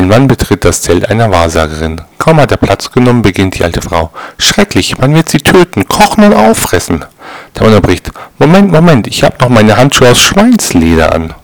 Ein Mann betritt das Zelt einer Wahrsagerin. Kaum hat er Platz genommen, beginnt die alte Frau. Schrecklich, man wird sie töten, kochen und auffressen. Der Mann unterbricht. Moment, Moment, ich habe noch meine Handschuhe aus Schweinsleder an.